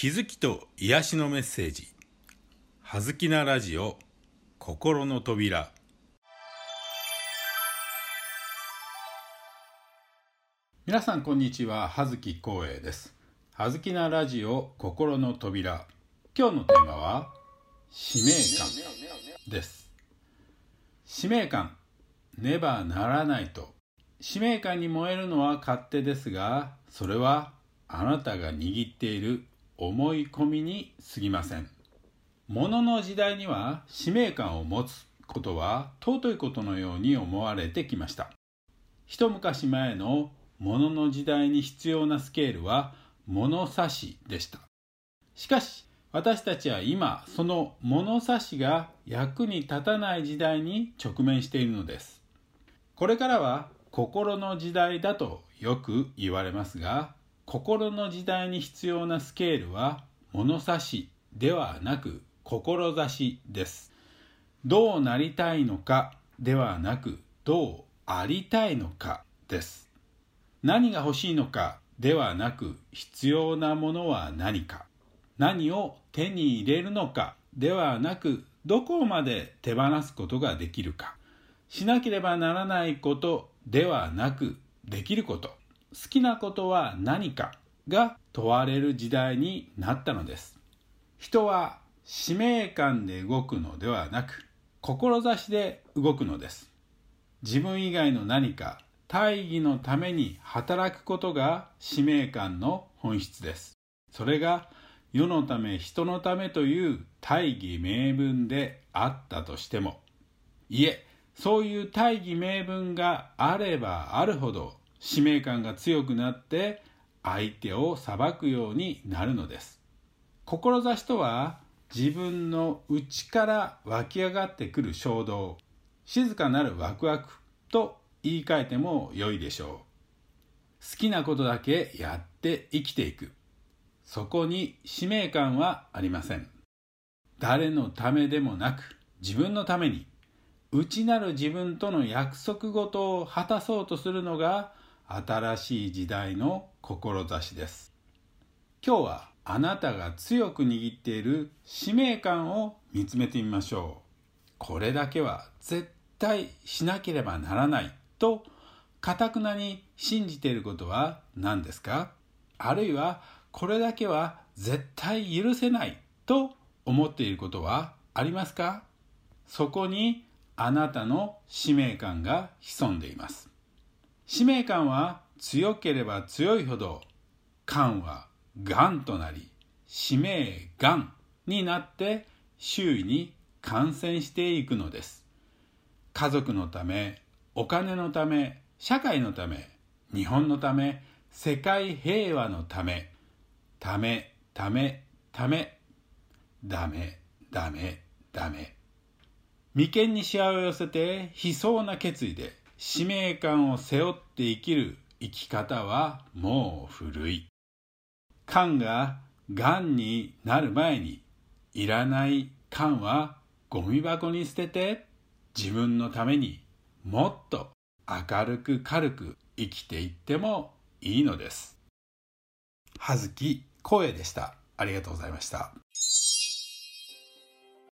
気づきと癒しのメッセージ「はずきなラジオ心の扉」皆さんこんにちは。葉月光栄です。葉月なラジオ心の扉。今日のテーマは使命感です。使命感。ねばならないと。使命感に燃えるのは勝手ですがそれはあなたが握っている思い込みに過ぎません。ものの時代には使命感を持つことは尊いことのように思われてきました。一昔前のものの時代に必要なスケールは物差しでした。しかし私たちは今その物差しが役に立たない時代に直面しているのです。これからは心の時代だとよく言われますが心の時代に必要なスケールは物差しではなく志です。どうなりたいのかではなくどうありたいのかです。何が欲しいのかではなく必要なものは何か。何を手に入れるのかではなくどこまで手放すことができるか。しなければならないことではなくできること。好きなことは何かが問われる時代になったのです。人は使命感で動くのではなく、志で動くのです。自分以外の何か、大義のために働くことが使命感の本質です。それが世のため人のためという大義名分であったとしても、いえ、そういう大義名分があればあるほど使命感が強くなって相手を裁くようになるのです。志とは自分の内から湧き上がってくる衝動、静かなるワクワクと言い換えても良いでしょう。好きなことだけやって生きていく。そこに使命感はありません。誰のためでもなく自分のために内なる自分との約束事を果たそうとするのが新しい時代の志です。今日はあなたが強く握っている使命感を見つめてみましょう。これだけは絶対しなければならないと、かたくなに信じていることは何ですか？あるいはこれだけは絶対許せないと思っていることはありますか？そこにあなたの使命感が潜んでいます。使命感は強ければ強いほど感はがんとなり使命がんになって周囲に感染していくのです。家族のためお金のため社会のため日本のため世界平和のためためためためダメダメダメ。眉間にしわを寄せて悲壮な決意で使命感を背負って生きる生き方はもう古い。感が癌になる前にいらない感はゴミ箱に捨てて自分のためにもっと明るく軽く生きていってもいいのです。はずき声でした。ありがとうございました。